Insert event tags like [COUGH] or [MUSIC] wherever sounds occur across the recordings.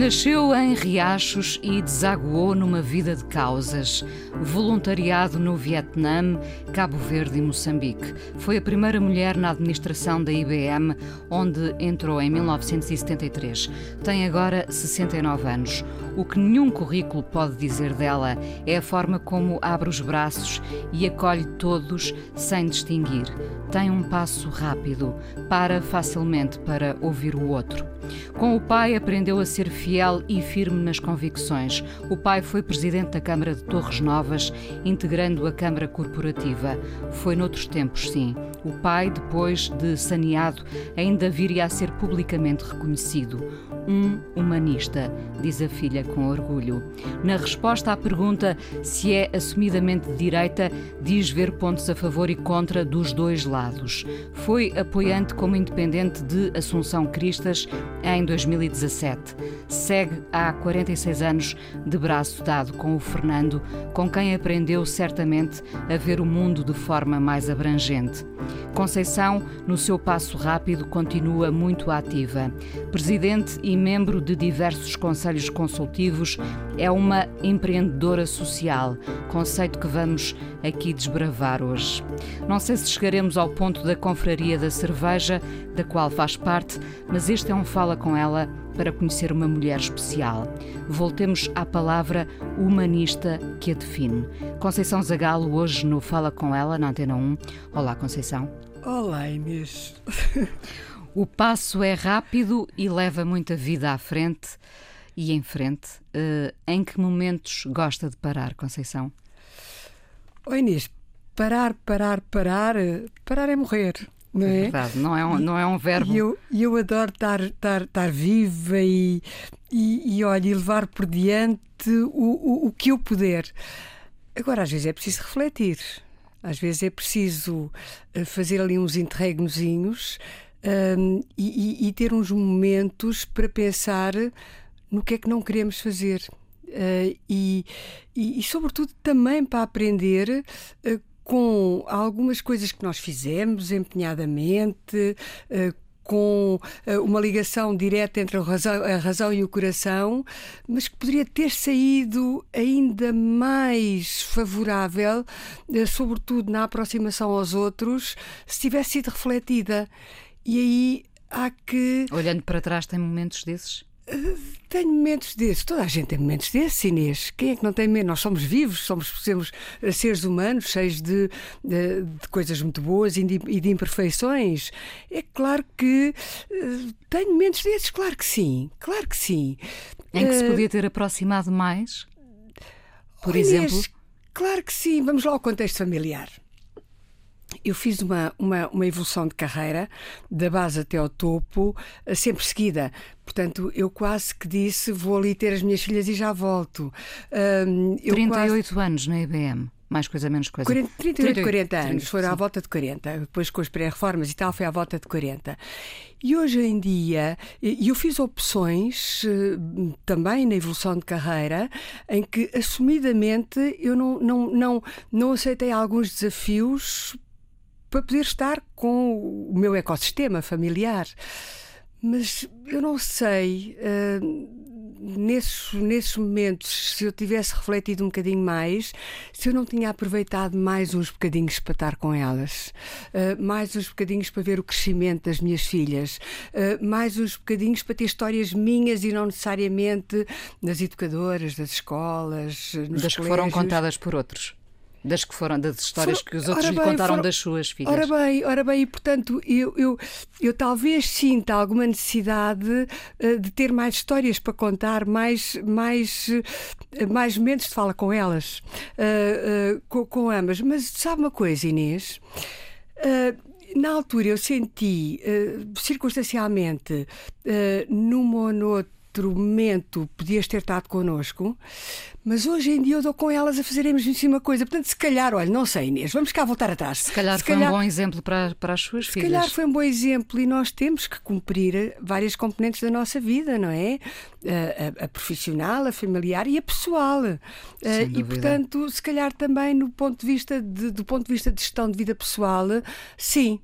Nasceu em Riachos e desaguou numa vida de causas. Voluntariado no Vietnã, Cabo Verde e Moçambique. Foi a primeira mulher na administração da IBM, onde entrou em 1973. Tem agora 69 anos. O que nenhum currículo pode dizer dela é a forma como abre os braços e acolhe todos sem distinguir. Tem um passo rápido, para facilmente para ouvir o outro. Com o pai, aprendeu a ser fiel e firme nas convicções. O pai foi presidente da Câmara de Torres Novas, integrando a Câmara Corporativa. Foi noutros tempos, sim. O pai, depois de saneado, ainda viria a ser publicamente reconhecido um humanista, diz a filha com orgulho. Na resposta à pergunta se é assumidamente de direita, diz ver pontos a favor e contra dos dois lados. Foi apoiante como independente de Assunção Cristas em 2017. Segue há 46 anos de braço dado com o Fernando, com quem aprendeu certamente a ver o mundo de forma mais abrangente. Conceição, no seu passo rápido, continua muito ativa. Presidente e membro de diversos conselhos consultivos, é uma empreendedora social, conceito que vamos aqui desbravar hoje. Não sei se chegaremos ao ponto da confraria da cerveja, da qual faz parte, mas este é um Fala com ela para conhecer uma mulher especial. Voltemos à palavra humanista que a define. Conceição Zagalo, hoje no Fala com ela, na Antena 1. Olá, Conceição. Olá, Inês. [LAUGHS] O passo é rápido e leva muita vida à frente e em frente. Uh, em que momentos gosta de parar, Conceição? Oi, Inês, parar, parar, parar, parar é morrer. Não é? é verdade, não é um, não é um verbo. E eu, eu adoro estar, estar, estar viva e, e, e, olha, e levar por diante o, o, o que eu puder. Agora, às vezes é preciso refletir, às vezes é preciso eh, fazer ali uns interregnozinhos um, e, e, ter uns momentos para pensar no que é que não queremos fazer. Uh, e, e, e, sobretudo, também para aprender uh, com algumas coisas que nós fizemos empenhadamente. Uh, com uma ligação direta entre a razão, a razão, e o coração, mas que poderia ter saído ainda mais favorável, sobretudo na aproximação aos outros, se tivesse sido refletida. E aí há que. Olhando para trás, tem momentos desses? Uh, tenho momentos desses, toda a gente tem momentos desses, Inês. Quem é que não tem medo? Nós somos vivos, somos, somos eh, seres humanos, cheios de, de, de coisas muito boas e de, e de, imperfeições. É claro que uh, tenho momentos desses, claro que sim, claro que sim. Em que uh, se podia ter aproximado mais? Por oh, exemplo? Inês, claro que sim. Vamos lá ao contexto familiar eu fiz uma, uma, uma, evolução de carreira, da base até ao topo, eh, sempre seguida. Portanto, eu quase que disse: vou ali ter as minhas filhas e já volto. Um, 38 quase... anos na IBM. Mais coisa, menos coisa. 40, 38, 38 40 anos, 30, foram sim. à volta de 40. Depois, com as pré-reformas e tal, foi à volta de 40. E hoje em dia, eu fiz opções eh, também na evolução de carreira em que, assumidamente, eu não, não, não, não aceitei alguns desafios para poder estar com o meu ecossistema familiar. Mas eu não sei, uh, nesses, nesses momentos, se eu tivesse refletido um bocadinho mais, se eu não tinha aproveitado mais uns bocadinhos para estar com elas, uh, mais uns bocadinhos para ver o crescimento das minhas filhas, uh, mais uns bocadinhos para ter histórias minhas e não necessariamente das educadoras, das escolas, nos das colégios. que foram contadas por outros. Das que foram, das histórias que os outros bem, lhe contaram foram, das suas filhas. Ora bem, ora bem, e portanto eu, eu, eu talvez sinta alguma necessidade uh, de ter mais histórias para contar, mais, mais, uh, mais momentos de fala com elas, uh, com, com, ambas. Mas sabe uma coisa, Inês? na altura eu senti, circunstancialmente, numa ou noutra outro momento podias ter estado connosco, mas hoje em dia eu dou com elas a fazermos em cima coisa. Portanto, se calhar, olha, não sei, Inês, vamos cá voltar atrás. Se calhar se foi calhar, um bom exemplo para, para as suas se filhas. Se calhar foi um bom exemplo e nós temos que cumprir várias componentes da nossa vida, não é? A, a, a profissional, a familiar e a pessoal. Sem e, portanto, se calhar também no ponto de vista de, do ponto de vista de gestão de vida pessoal, sim.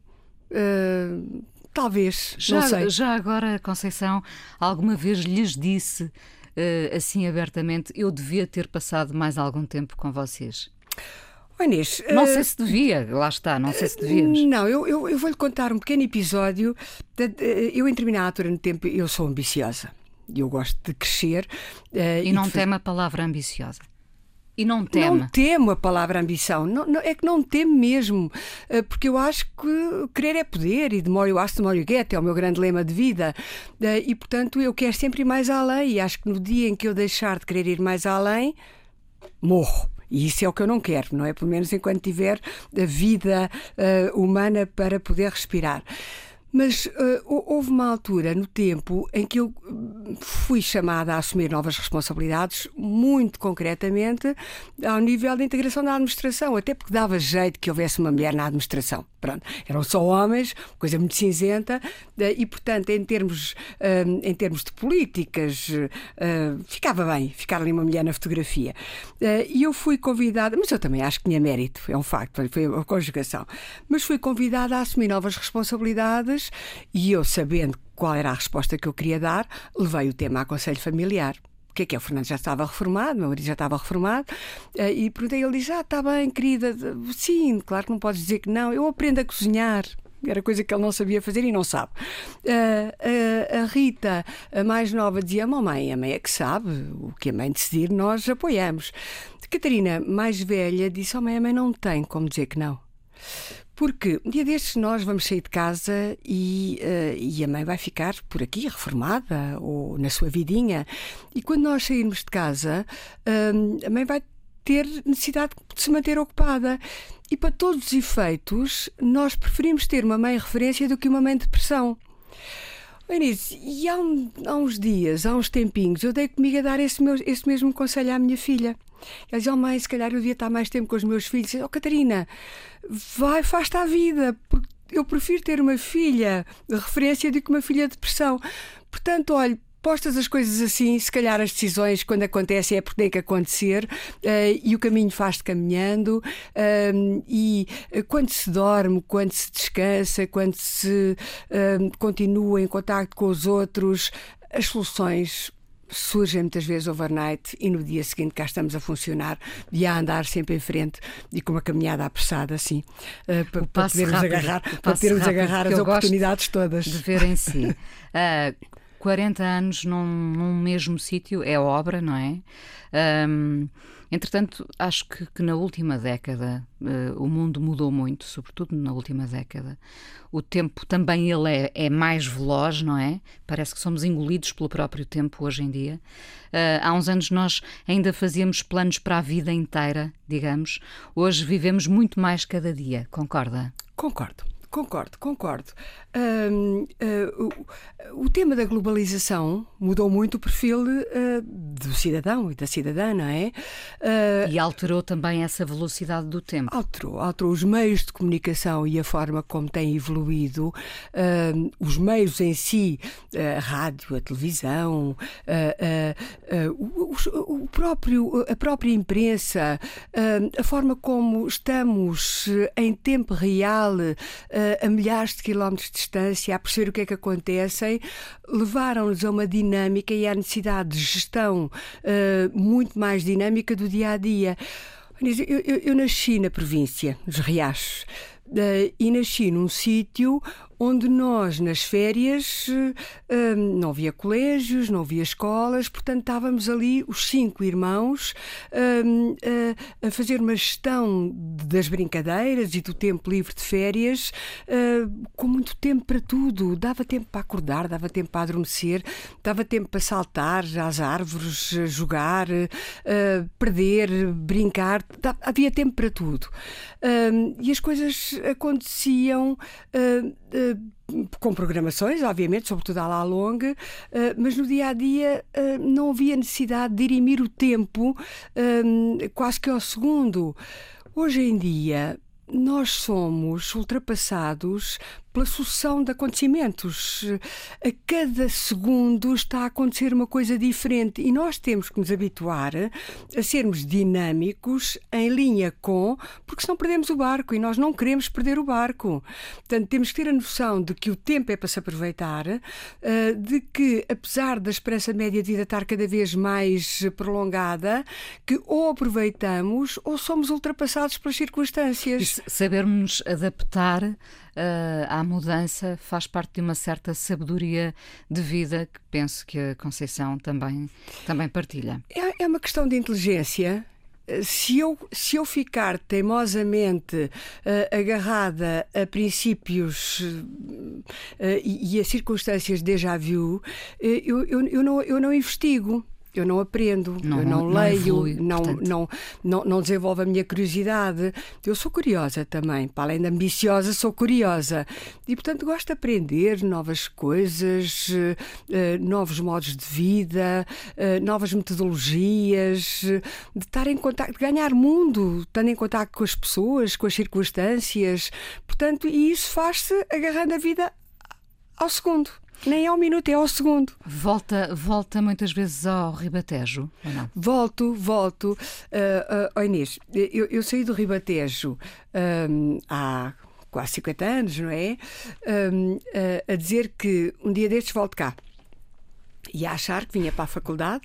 Uh, Talvez, já, não sei. Já agora, Conceição, alguma vez lhes disse uh, assim abertamente: eu devia ter passado mais algum tempo com vocês? Oh, Inês, não uh, sei se devia, lá está, não sei se devias. Não, eu, eu, eu vou-lhe contar um pequeno episódio. De, de, eu, em determinada altura no tempo, eu sou ambiciosa. Eu gosto de crescer. Uh, e, e não teme a palavra ambiciosa? E não teme? Não temo a palavra ambição. Não, não, é que não temo mesmo. Eh, porque eu acho que querer é poder e de more you ask, the more you get é o meu grande lema de vida. Eh, e, portanto, eu quero sempre ir mais além. E acho que no dia em que eu deixar de querer ir mais além, morro. E isso é o que eu não quero, não é? Pelo menos enquanto tiver a vida uh, humana para poder respirar. Mas uh, houve uma altura no tempo em que eu hum, fui chamada a assumir novas responsabilidades, muito concretamente ao nível da integração da administração, até porque dava jeito que houvesse uma mulher na administração. Pronto, eram só homens, coisa muito cinzenta, eh, e portanto, em termos, hum, em termos de políticas, eh, ficava bem ficar ali uma mulher na fotografia. E eu fui convidada, mas eu também acho que tinha mérito, é um facto, foi a conjugação, mas fui convidada a assumir novas responsabilidades e eu, sabendo qual era a resposta que eu queria dar, levei o tema a Conselho Familiar. Que é que é? O Fernando já estava reformado, meu marido já estava reformado, eh, e perguntei, ele disse: Ah, está bem, querida, sim, claro que não podes dizer que não, eu aprendo a cozinhar. Era coisa que ele não sabia fazer e não sabe. Uh, uh, a Rita, a mais nova, dizia: Mamãe, a mãe é que sabe, o que a mãe decidir, nós apoiamos. Catarina, mais velha, disse: Oh, mãe, a mãe não tem como dizer que não. Porque um dia destes nós vamos sair de casa e, uh, e a mãe vai ficar por aqui, reformada, ou na sua vidinha. E quando nós sairmos de casa, uh, a mãe vai ter necessidade de se manter ocupada. E para todos os efeitos, nós preferimos ter uma mãe referência do que uma mãe de depressão. Inês, e há, um, há, uns dias, há uns tempinhos, eu dei comigo a dar esse, meu, esse mesmo conselho à minha filha. Ela dizia, oh mãe, se calhar eu devia estar mais tempo com os meus filhos. Disse, oh Catarina, vai, faz-te à vida, porque eu prefiro ter uma filha de referência do que uma filha de depressão. Portanto, olha, postas as coisas assim, se calhar as decisões, quando acontecem, é porque tem que acontecer uh, e o caminho faz-te caminhando. Uh, e eh, quando se dorme, quando se descansa, quando se uh, continua em contato com os outros, as soluções surgem muitas vezes overnight e no dia seguinte cá estamos a funcionar e a andar sempre em frente e com uma caminhada apressada assim uh, para, para podermos rápido, agarrar, para podermos agarrar as oportunidades todas. De ver em si. Uh, [LAUGHS] 40 anos num, num mesmo sítio é obra, não é? Um, entretanto, acho que, que, na última década uh, o mundo mudou muito, sobretudo na última década. O tempo também ele é, é, mais veloz, não é? Parece que somos engolidos pelo próprio tempo hoje em dia. Uh, há uns anos nós ainda fazíamos planos para a vida inteira, digamos. Hoje vivemos muito mais cada dia, concorda? Concordo. Concordo, concordo. uh, o, o, tema da globalização mudou muito o perfil uh, do cidadão e da cidadã, não é? Uh, e alterou também essa velocidade do tempo. Alterou, alterou os meios de comunicação e a forma como têm evoluído, os meios em si, a rádio, a televisão, o, próprio, a própria imprensa, a forma como estamos em tempo real a milhares de quilómetros de distância, a perceber o que é que acontece, levaram-nos a uma dinâmica e à necessidade de gestão uh, muito mais dinâmica do dia a dia. Eu, eu, eu nasci na província, nos Riachos, uh, e nasci num sítio onde nós, nas férias, hum, não havia colégios, não havia escolas, portanto estávamos ali, os cinco irmãos, hum, a fazer uma gestão das brincadeiras e do tempo livre de férias, hum, com muito tempo para tudo. Dava tempo para acordar, dava tempo para adormecer, dava tempo para saltar às árvores, jogar, perder, brincar, havia tempo para tudo. E as coisas aconteciam com programações, obviamente, sobretudo à la longa, mas no dia a dia não havia necessidade de dirimir o tempo quase que ao segundo. Hoje em dia, nós somos ultrapassados pela sucessão de acontecimentos. A cada segundo está a acontecer uma coisa diferente e nós temos que nos habituar a sermos dinâmicos em linha com, porque senão perdemos o barco e nós não queremos perder o barco. Portanto, temos que ter a noção de que o tempo é para se aproveitar, eh, de que, apesar da esperança média de vida estar cada vez mais prolongada, que ou aproveitamos ou somos ultrapassados pelas circunstâncias. Sabermos adaptar uh, à mudança faz parte de uma certa sabedoria de vida que penso que a Conceição também, também partilha. É, é uma questão de inteligência se eu, se eu ficar teimosamente uh, agarrada a princípios uh, e, e, a circunstâncias déjà vu, eu, eu, eu, não, eu não investigo eu não aprendo, não, eu não, não leio, evolui, não, não, não, não desenvolvo a minha curiosidade. Eu sou curiosa também, para além de ambiciosa, sou curiosa. E, portanto, gosto de aprender novas coisas, uh, novos modos de vida, uh, novas metodologias, de estar em contato, de ganhar mundo, estando em contato com as pessoas, com as circunstâncias. Portanto, e isso faz-se agarrando a vida ao segundo. Nem ao minuto, é ao segundo. Volta, volta muitas vezes ao Ribatejo, ou não? Volto, volto. Uh, uh, oh Inês, eu, eu saí do Ribatejo um, há quase 50 anos, não é? Um, uh, a dizer que um dia destes volto cá e a achar que vinha para a faculdade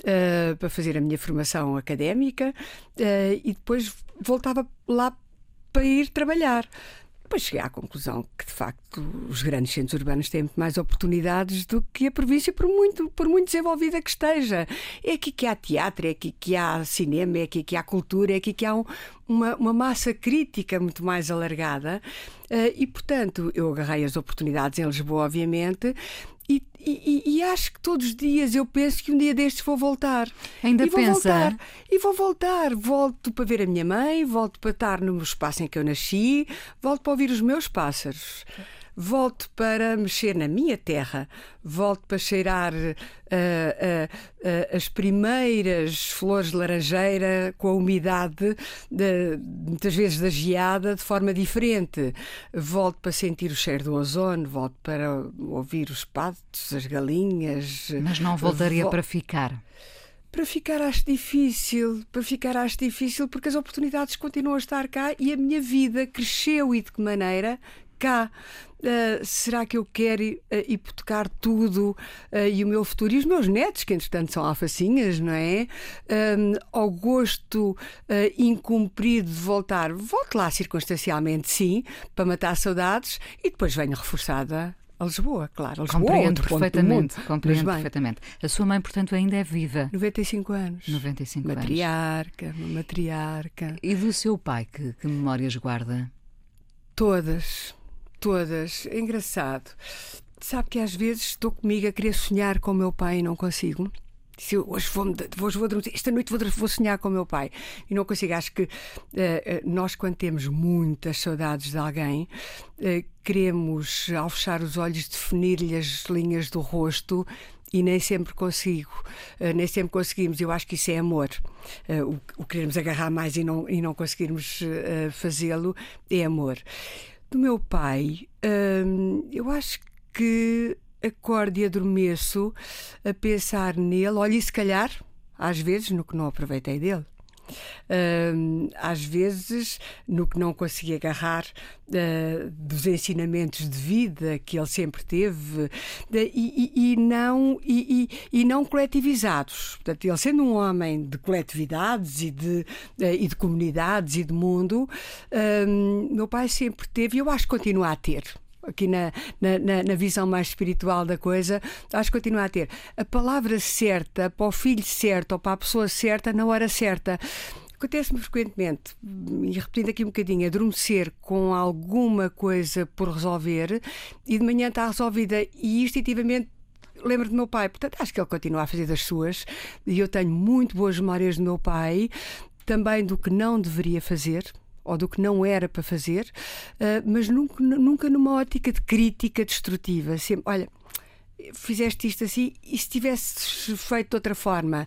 uh, para fazer a minha formação académica uh, e depois voltava lá para ir trabalhar. Depois cheguei à conclusão que, de facto, os grandes centros urbanos têm muito mais oportunidades do que a província, por muito, por muito desenvolvida que esteja. É aqui que há teatro, é aqui que há cinema, é aqui que há cultura, é aqui que há um, uma, uma massa crítica muito mais alargada. Uh, e, portanto, eu agarrei as oportunidades em Lisboa, obviamente, e, e, e, acho que todos os dias eu penso que um dia destes vou voltar. Ainda e vou pensa? Voltar, e vou voltar. Volto para ver a minha mãe, volto para estar no espaço em que eu nasci, volto para ouvir os meus pássaros volto para mexer na minha terra, volto para cheirar uh, uh, uh, as primeiras flores de laranjeira com a umidade, de, muitas vezes da geada, de forma diferente. Volto para sentir o cheiro do ozono, volto para ouvir os patos, as galinhas. Mas não voltaria para ficar. Para ficar acho difícil, para ficar acho difícil porque as oportunidades continuam a estar cá e a minha vida cresceu e de que maneira cá. Uh, será que eu quero uh, hipotecar tudo uh, e o meu futuro e os meus netos, que entretanto são alfacinhas, não é? ao gosto incumprido de voltar, volto lá circunstancialmente, sim, para matar saudades e depois venho reforçada a Lisboa, claro. A Lisboa, compreendo perfeitamente, compreendo perfeitamente. A sua mãe, portanto, ainda é viva. 95 anos. 95 matriarca, anos. Uma matriarca. E do seu pai, que, que memórias guarda? Todas todas. É engraçado. Sabe que às vezes estou comigo a querer sonhar com o meu pai e não consigo. Se hoje vou, hoje vou esta noite vou, vou sonhar com o meu pai e não consigo. Acho que uh, nós, quando temos muitas saudades de alguém, uh, queremos, ao fechar os olhos, definir-lhe as linhas do rosto e nem sempre consigo, nem sempre conseguimos. Eu acho que isso é amor. O, o queremos agarrar mais e não, e não conseguirmos fazê-lo é amor. Do meu pai, hum, eu acho que acordo e adormeço a pensar nele. Olha, e se calhar, às vezes, no que não aproveitei dele. Uh, às vezes, no que não consegui agarrar uh, dos ensinamentos de vida que ele sempre teve e, e, e, não, e, e, não coletivizados. Portanto, ele sendo um homem de coletividades e de, eh, e de comunidades e de mundo, meu pai sempre teve, e eu acho que continua a ter aqui na, na, na, visão mais espiritual da coisa, acho que continua a ter. A palavra certa para o filho certo ou para a pessoa certa na hora certa. Acontece-me frequentemente, e repetindo aqui um bocadinho, adormecer com alguma coisa por resolver e de manhã está resolvida. E instintivamente lembro do meu pai, portanto acho que ele continua a fazer das suas e eu tenho muito boas memórias do meu pai, também do que não deveria fazer ou do que não era para fazer, uh, mas nunca, nunca numa ótica de crítica destrutiva. Sempre, olha, fizeste isto assim e se tivesses feito de outra forma,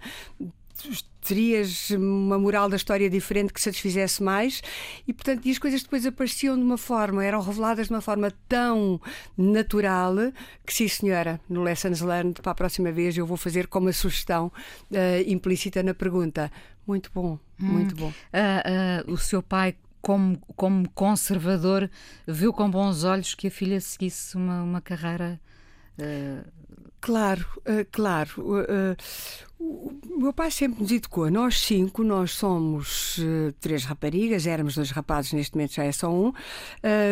terias uma moral da história diferente que satisfizesse mais e portanto e as coisas depois apareciam de uma forma eram reveladas de uma forma tão natural que sim senhora no Lessons Learned para a próxima vez eu vou fazer como a sugestão uh, implícita na pergunta muito bom hum. muito bom uh, uh, o seu pai como, como conservador viu com bons olhos que a filha seguisse uma, uma carreira Claro, uh, claro. Uh, o meu pai sempre nos educou. Nós cinco, nós somos uh, três raparigas, éramos dois rapazes, neste momento já é só um,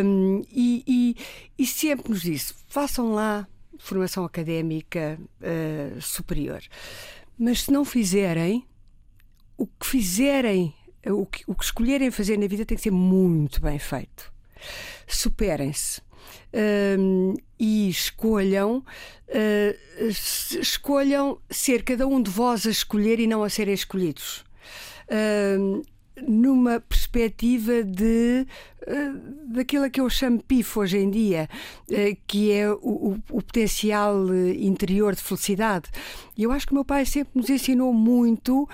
um e, e, e, sempre nos disse: façam lá formação académica superior. Mas se não fizerem, o que fizerem, o que, o que escolherem fazer na vida tem que ser muito bem feito. Superem-se uh, e escolham, uh, escolham ser cada um de vós a escolher e não a serem escolhidos. Uh, numa perspectiva de uh, daquilo que eu chamo PIF hoje em dia, uh, que é o, o, o, potencial interior de felicidade. E eu acho que o meu pai sempre nos ensinou muito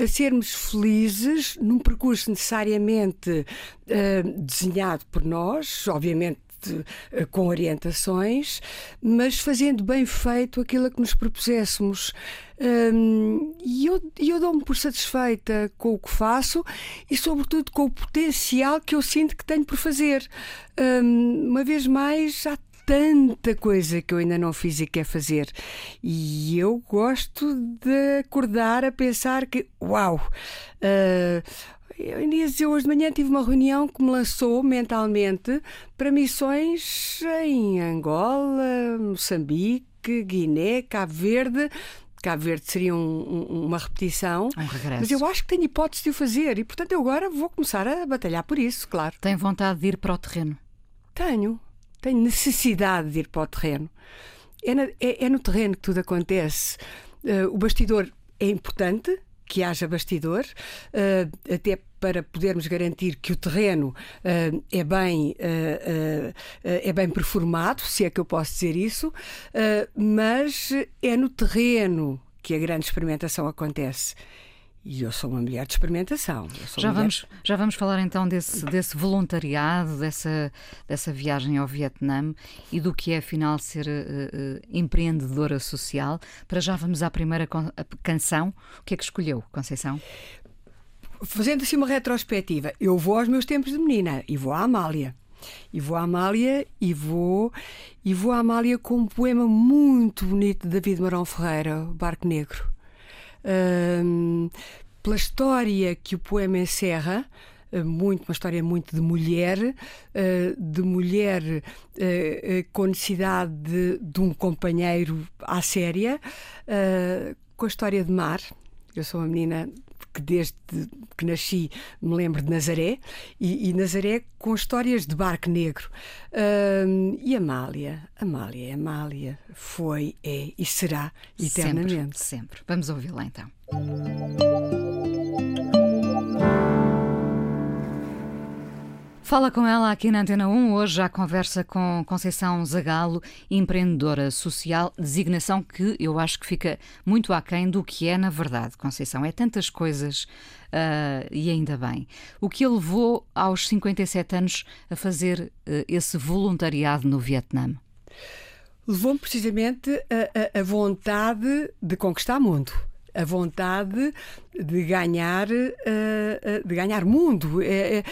a sermos felizes num percurso necessariamente uh, desenhado por nós, obviamente eh, com orientações, mas fazendo bem feito aquilo a que nos propuséssemos. E eu, eu dou-me por satisfeita com o que faço e, sobretudo, com o potencial que eu sinto que tenho por fazer. Um, uma vez mais, há tanta coisa que eu ainda não fiz e quer fazer. E eu gosto de acordar a pensar que, uau! Uh, eu, hoje de manhã tive uma reunião que me lançou mentalmente para missões em Angola, Moçambique, Guiné, Cabo Verde. Cabo Verde seria um, um, uma repetição. Um regresso. Mas eu acho que tenho hipótese de o fazer e, portanto, eu agora vou começar a batalhar por isso, claro. Tem vontade de ir para o terreno? Tenho. Tenho necessidade de ir para o terreno. É, na, é, é no terreno que tudo acontece. Uh, o bastidor é importante, que haja bastidor, uh, até para podermos garantir que o terreno uh, é, bem, uh, é bem performado, se é que eu posso dizer isso, mas é no terreno que a grande experimentação acontece. E eu sou uma mulher de experimentação. Já, mulher... vamos, já vamos falar então desse, desse voluntariado, dessa, dessa viagem ao Vietnã e do que é afinal ser uh, uh, empreendedora social. Para já vamos à primeira canção. O que é que escolheu, Conceição? Fazendo assim uma retrospectiva, eu vou aos meus tempos de menina e vou à Amália. E vou à Amália e vou e vou à Amália com um poema muito bonito de David Marão Ferreira, Barco Negro pela história que o poema encerra, ah, muito, uma história muito de mulher, ah, de mulher ah, com necessidade de, de um companheiro à séria, com a história de mar. Eu sou uma menina que desde que nasci me lembro de Nazaré e, e Nazaré com histórias de barco negro. Uh, e Amália, Amália, Amália foi, é e será eternamente. Sempre, sempre. Vamos ouvi-la então. Fala com ela aqui na Antena 1. Hoje a conversa com Conceição Zagalo, empreendedora social, designação que eu acho que fica muito aquém do que é na verdade. Conceição, é tantas coisas uh, e ainda bem. O que a levou aos 57 anos a fazer uh, esse voluntariado no Vietnã? Levou-me precisamente a, a, a vontade de conquistar o mundo a vontade de ganhar, eh, eh, de ganhar mundo eh,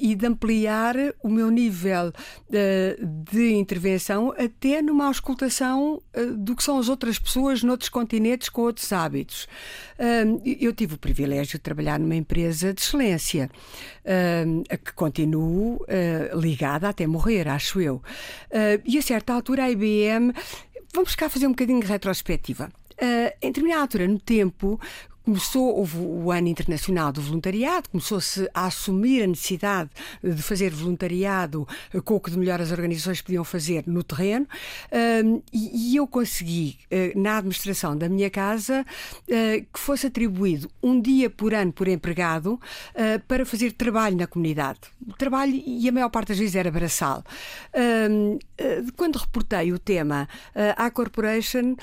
e de ampliar o meu nível de intervenção até numa auscultação do que são as outras pessoas noutros continentes com outros hábitos. Eu tive o privilégio de trabalhar numa empresa de excelência, a que continuo ligada até morrer, acho eu. E a certa altura a IBM Vamos cá fazer um bocadinho de retrospectiva. Uh, em determinada altura no tempo, começou, houve o ano internacional do voluntariado, começou-se a assumir a necessidade de fazer voluntariado com o que de melhor as organizações podiam fazer no terreno, e, eu consegui, na administração da minha casa, que fosse atribuído um dia por ano por empregado para fazer trabalho na comunidade. Trabalho, e a maior parte das vezes era braçal. Quando reportei o tema à Corporation,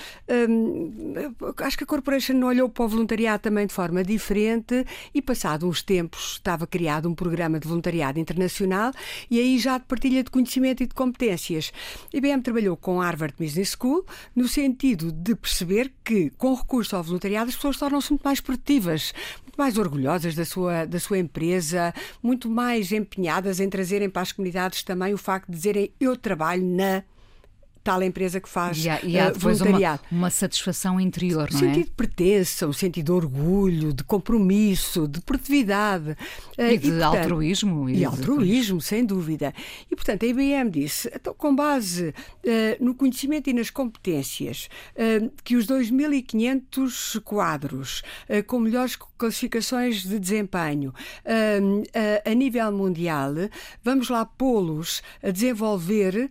acho que a Corporation olhou para o voluntariado também de forma diferente e, passado uns tempos, estava criado um programa de voluntariado internacional e aí já de partilha de conhecimento e de competências. IBM trabalhou com a Harvard Business School no sentido de perceber que, com recurso ao voluntariado, as pessoas tornam-se muito mais produtivas, muito mais orgulhosas da sua, da sua empresa, muito mais empenhadas em trazerem para as comunidades também o facto de dizerem eu trabalho na tal empresa que faz e há, e há uh, voluntariado. Uma, uma, satisfação interior, não é? Um sentido de pertença, um sentido de orgulho, de compromisso, de produtividade. Uh, e de e, portanto, altruísmo. E, e altruísmo, de... sem dúvida. E, portanto, a IBM disse, então, com base uh, no conhecimento e nas competências, que os 2.500 quadros com melhores classificações de desempenho a nível mundial, vamos lá pô-los a desenvolver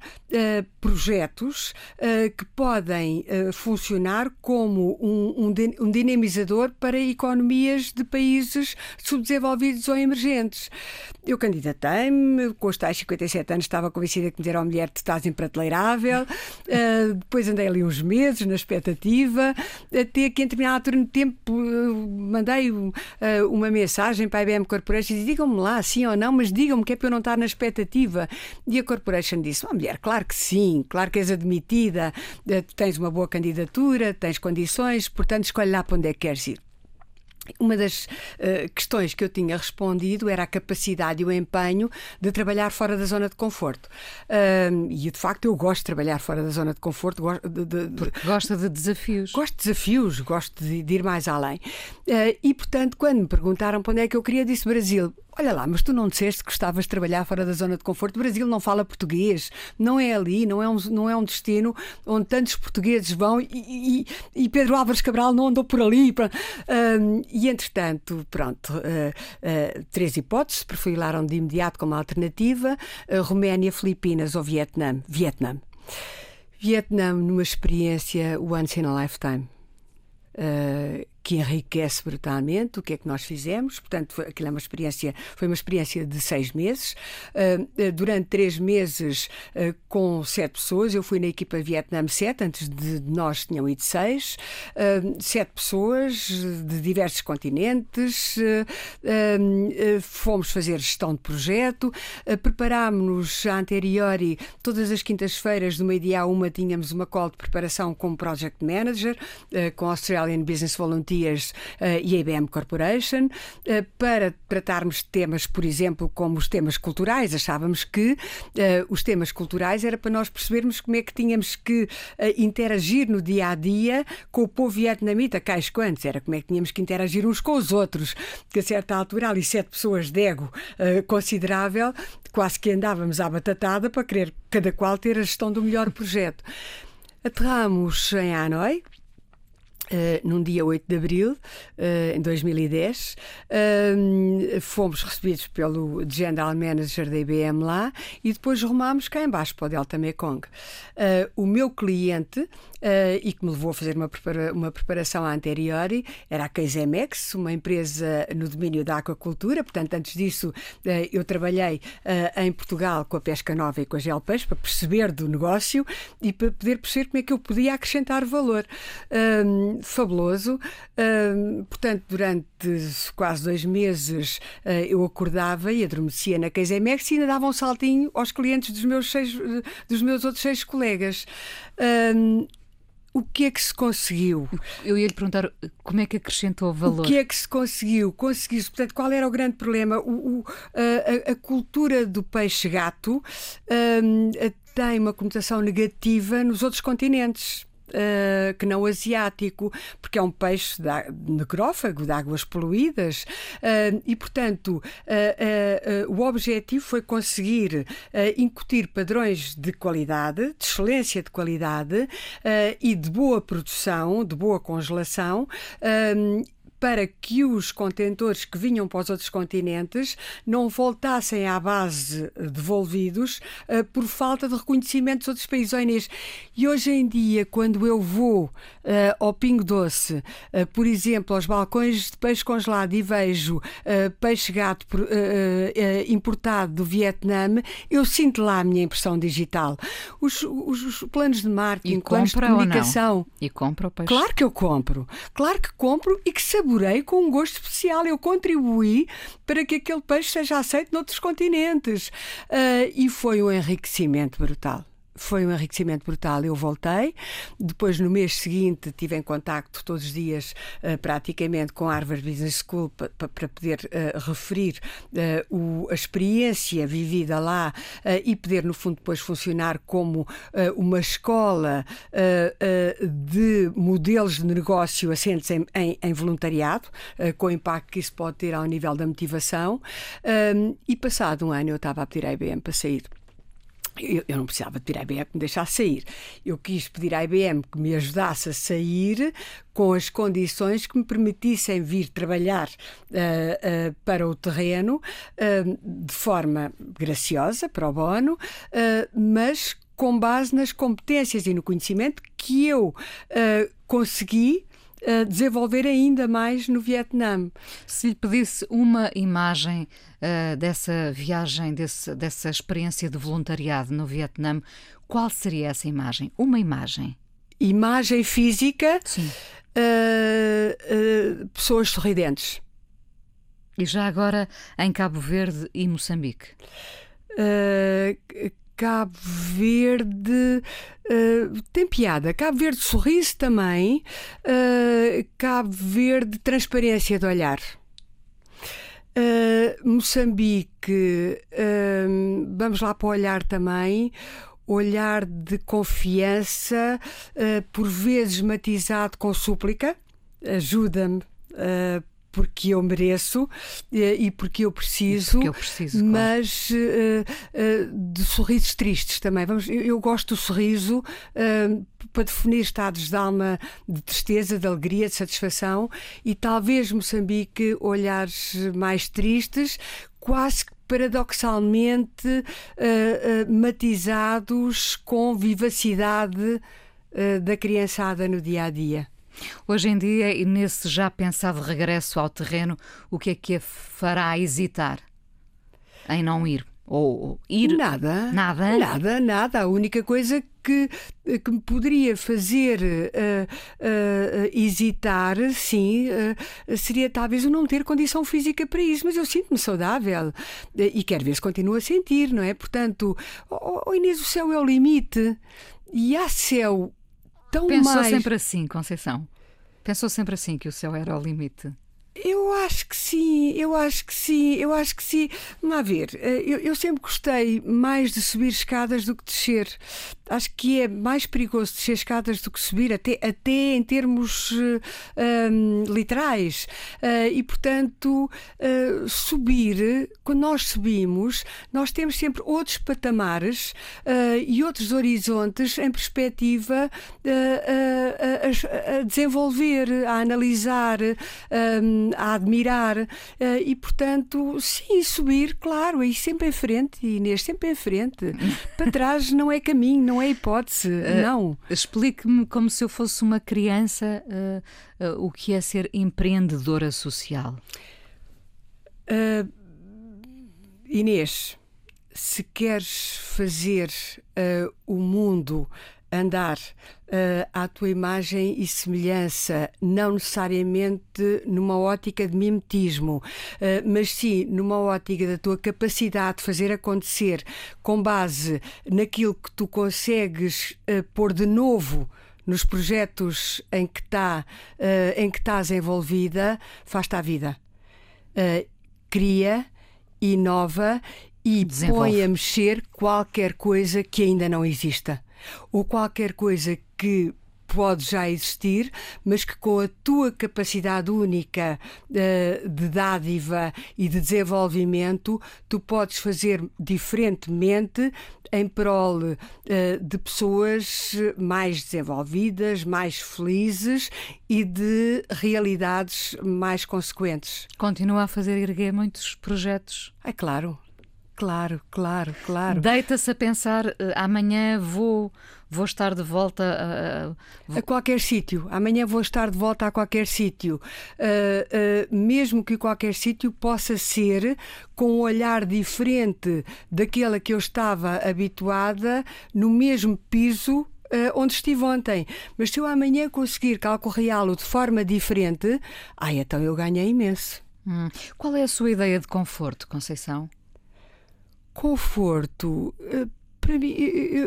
projetos projetos uh, que podem uh, funcionar como um, um, dinamizador para economias de países subdesenvolvidos ou emergentes. Eu candidatei-me, com os tais 57 anos estava convencida que me deram mulher de estás imprateleirável, uh, [LAUGHS] depois andei ali uns meses na expectativa, até que em determinada altura de tempo mandei uma mensagem para a IBM Corporation e disse, digam-me lá, sim ou não, mas digam-me que é para eu não estar na expectativa. E a Corporation disse, oh, mulher, claro que sim, claro que és admitida, eh, tens uma boa candidatura, tens condições, portanto escolhe lá para onde é que queres ir. Uma das uh, questões que eu tinha respondido era a capacidade e o empenho de trabalhar fora da zona de conforto. Uh, e de facto eu gosto de trabalhar fora da zona de conforto. Gosto de, de, de... Gosta de desafios. Gosto de desafios, gosto de, de ir mais além. Uh, e portanto, quando me perguntaram para onde é que eu queria, disse Brasil. Olha lá, mas tu não disseste que gostavas de trabalhar fora da zona de conforto? O Brasil não fala português, não é ali, não é um, não é um destino onde tantos portugueses vão e, e, e Pedro Álvares Cabral não andou por ali. Um, e entretanto, pronto, uh, uh, três hipóteses perfilaram de imediato como alternativa: uh, Roménia, Filipinas ou Vietnã. Vietnã. Vietnã numa experiência once in a lifetime. Uh, que enriquece brutalmente o que é que nós fizemos. Portanto, foi, aquilo é uma experiência, foi uma experiência de seis meses. Uh, durante três meses, uh, com sete pessoas, eu fui na equipa Vietnã 7, antes de nós tinham ido seis. Uh, sete pessoas de diversos continentes. fomos fazer gestão de projeto. preparámos-nos a anteriori, todas as quintas-feiras, do meio-dia a uma, tínhamos uma call de preparação com o Project Manager, com Australian Business Volunteer uh, e a IBM Corporation, uh, para tratarmos temas, por exemplo, como os temas culturais. Achávamos que uh, os temas culturais era para nós percebermos como é que tínhamos que interagir no dia a dia com o povo vietnamita, cais quantos, era como é que tínhamos que interagir uns com os outros, que a certa altura ali sete pessoas de ego considerável, quase que andávamos à batatada para querer cada qual ter a gestão do melhor projeto. Aterramos em Hanoi, Uh, num dia 8 de abril, uh, em 2010. Uh, fomos recebidos pelo General Manager da IBM lá e depois rumámos cá embaixo para o Delta Mekong. o meu cliente, e que me levou a fazer uma, prepara uma preparação anterior, era a Keizemex, uma empresa no domínio da aquacultura. Portanto, antes disso, eu trabalhei em Portugal com a pesca nova e com a Gelpeixe para perceber do negócio e para poder perceber como é que eu podia acrescentar valor fabuloso. Uh, portanto, durante quase dois meses uh, eu acordava e adormecia na Caseimex e ainda dava um saltinho aos clientes dos meus, seis, dos meus outros seis colegas. Uh, o que é que se conseguiu? Eu ia lhe perguntar como é que acrescentou valor. O que é que se conseguiu? Conseguiu-se, portanto, qual era o grande problema? O, o, a, a, cultura do peixe-gato um, tem uma conotação negativa nos outros continentes uh, que não asiático, porque é um peixe necrófago, de águas poluídas, uh, e portanto uh, o objetivo foi conseguir incutir padrões de qualidade, de excelência de qualidade e de boa produção, de boa congelação para que os contentores que vinham para os outros continentes não voltassem à base devolvidos uh, por falta de reconhecimento dos outros países. Oh, Inês, e hoje em dia, quando eu vou uh, ao Pingo Doce, uh, por exemplo, aos balcões de peixe congelado e vejo peixe gato importado do Vietnã, eu sinto lá a minha impressão digital. Os, os, os planos de marketing, planos de comunicação. E compra o peixe? Claro que eu compro. Claro que compro e que saborei com um gosto especial. Eu contribuí para que aquele peixe seja aceito noutros continentes. Uh, e foi um enriquecimento brutal foi um enriquecimento brutal. Eu voltei, depois no mês seguinte tive em contacto todos os dias uh, praticamente com a Harvard Business School para poder uh, referir uh, o, a experiência vivida lá e poder no fundo depois funcionar como uma escola de modelos de negócio assentes em, em, em voluntariado, com o impacto que isso pode ter ao nível da motivação. e passado um ano eu estava a pedir à IBM para sair eu, eu, não precisava pedir à IBM que me deixasse sair. Eu quis pedir à IBM que me ajudasse a sair com as condições que me permitissem vir trabalhar uh, uh, para o terreno uh, de forma graciosa, para o bono, mas com base nas competências e no conhecimento que eu consegui desenvolver ainda mais no Vietnã. Se lhe pedisse uma imagem uh, dessa viagem, desse, dessa experiência de voluntariado no Vietnã, qual seria essa imagem? Uma imagem. Imagem física? Sim. Uh, uh, pessoas sorridentes. E já agora em Cabo Verde e Moçambique? Cabo Verde uh, tem piada. Cabo Verde sorriso também. Uh, Cabo Verde transparência de olhar. Uh, Moçambique, vamos lá para o olhar também olhar de confiança, por vezes matizado com súplica. Ajuda-me uh, porque eu mereço eh, e porque eu preciso, porque eu preciso mas uh, uh, de sorrisos tristes também. Vamos, eu, eu gosto do sorriso uh, para definir estados de alma de tristeza, de alegria, de satisfação e talvez Moçambique olhares mais tristes, quase paradoxalmente matizados com vivacidade da criançada no dia a dia. Hoje em dia, e nesse já pensado regresso ao terreno, o que é que a fará hesitar em não ir? Ou ir? Nada. Nada? Nada, nada. A única coisa que, que me poderia fazer uh, uh, hesitar, sim, uh, seria talvez o não ter condição física para isso, mas eu sinto-me saudável e quero ver se continuo a sentir, não é? Portanto, oh, oh Inês, o céu é o limite e há céu tão Pensou mais... sempre assim, Conceição? Pensou sempre assim que o céu era o limite? Eu acho que sim, eu acho que sim, eu acho que sim. Vamos ver, eh, eu, eu, sempre gostei mais de subir escadas do que descer. Acho que é mais perigoso descer escadas do que subir, até, até em termos um, literais. Uh, e, portanto, uh, subir, quando nós subimos, nós temos sempre outros patamares uh, e outros horizontes em perspectiva a, a, desenvolver, a analisar. A admirar. E, portanto, sim, subir, claro, e sempre em frente, Inês, sempre em frente. Para trás não é caminho, não é hipótese, uh, não. Explique-me como se eu fosse uma criança uh, o que é ser empreendedora social. Inês, se queres fazer o mundo andar uh, à tua imagem e semelhança, não necessariamente numa ótica de mimetismo, uh, mas sim numa ótica da tua capacidade de fazer acontecer com base naquilo que tu consegues uh, pôr de novo nos projetos em que, tá, uh, em que estás envolvida, faz-te a vida. Cria, inova e Desenvolve. põe a mexer qualquer coisa que ainda não exista ou qualquer coisa que pode já existir, mas que com a tua capacidade única uh, de dádiva e de desenvolvimento, tu podes fazer diferentemente em prol uh, de pessoas mais desenvolvidas, mais felizes e de realidades mais consequentes. Continua a fazer erguer muitos projetos. É claro, Claro, claro, claro. Deita-se a pensar, uh, amanhã vou, vou estar de volta a, a... a qualquer sítio. Amanhã vou estar de volta a qualquer sítio. Uh, uh, mesmo que qualquer sítio possa ser com um olhar diferente daquele a que eu estava habituada, no mesmo piso onde estive ontem. Mas se eu amanhã conseguir calcorreá-lo de forma diferente, ai, então eu ganhei imenso. Hum. Qual é a sua ideia de conforto, Conceição? Conforto. Uh, para mim,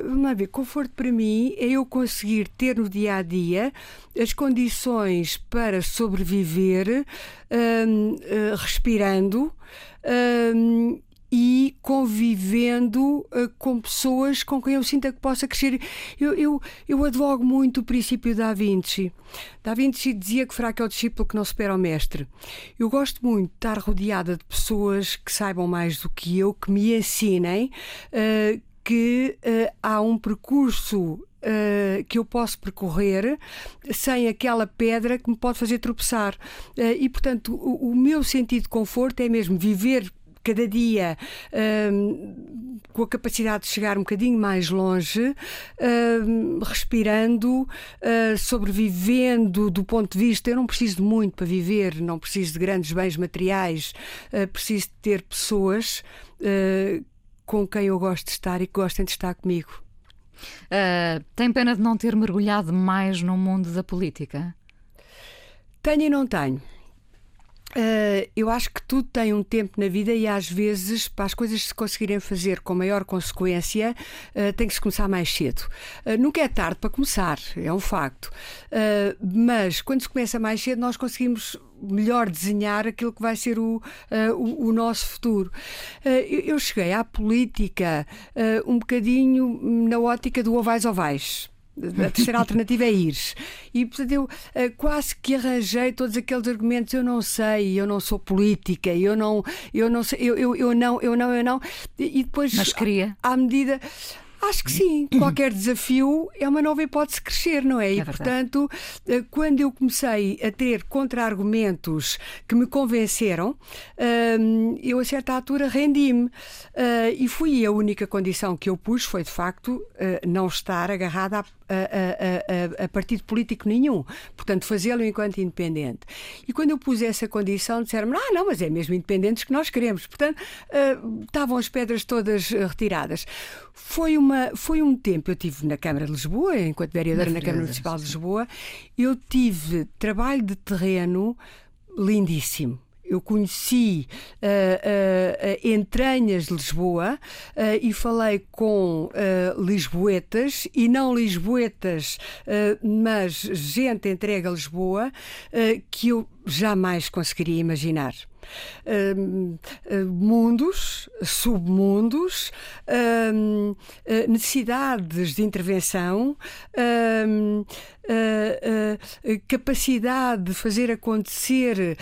vamos ver, conforto para mim é eu conseguir ter no dia a dia as condições para sobreviver uh, respirando e convivendo uh, com pessoas com quem eu sinta que possa crescer. Eu, eu, eu advogo muito o princípio da Vinci. Da Vinci dizia que fraco é o discípulo que não supera o mestre. Eu gosto muito de estar rodeada de pessoas que saibam mais do que eu, que me ensinem uh, que uh, há um percurso Uh, que eu posso percorrer sem aquela pedra que me pode fazer tropeçar. Uh, e, portanto, o, o, meu sentido de conforto é mesmo viver cada dia um, com a capacidade de chegar um bocadinho mais longe, um, respirando, uh, sobrevivendo do ponto de vista. Eu não preciso de muito para viver, não preciso de grandes bens materiais, uh, preciso de ter pessoas uh, com quem eu gosto de estar e que gostem de estar comigo. tem pena de não ter mergulhado mais no mundo da política? Tenho e não tenho. Uh, eu acho que tudo tem um tempo na vida e às vezes, para as coisas se conseguirem fazer com maior consequência, uh, tem que se começar mais cedo. Uh, nunca é tarde para começar, é um facto. mas quando se começa mais cedo, nós conseguimos melhor desenhar aquilo que vai ser o, o, o, nosso futuro. eu cheguei à política um bocadinho na ótica do ovais ovais a terceira alternativa é ir. E portanto eu uh, quase que arranjei todos aqueles argumentos. Eu não sei, eu não sou política, eu não, eu não sei, eu, eu, eu não, eu não, eu não. E depois, Mas queria. à medida. Acho que sim. [CLEARS THROAT] Qualquer desafio é uma nova hipótese de crescer, não é? é e, verdade. portanto, eh, quando eu comecei a ter contra-argumentos que me convenceram, ehm, eu, a certa altura, rendi-me. Eh, e fui a única condição que eu pus foi, de facto, não estar agarrada a a, a, partido político nenhum. Portanto, fazê-lo enquanto independente. E quando eu pus essa condição, disseram-me: ah, não, mas é mesmo independentes que nós queremos. Portanto, uh, estavam as pedras todas uh, retiradas. Foi, uma, foi um tempo, eu tive na Câmara de Lisboa, enquanto vereadora na, na Câmara Municipal de Lisboa, eu tive trabalho de terreno lindíssimo eu conheci uh, uh, entranhas de Lisboa uh, e falei com lisboetas e não lisboetas, mas gente entregue a Lisboa que eu jamais conseguiria imaginar. Uh, uh, mundos, submundos, uh, necessidades de intervenção, capacidade de fazer acontecer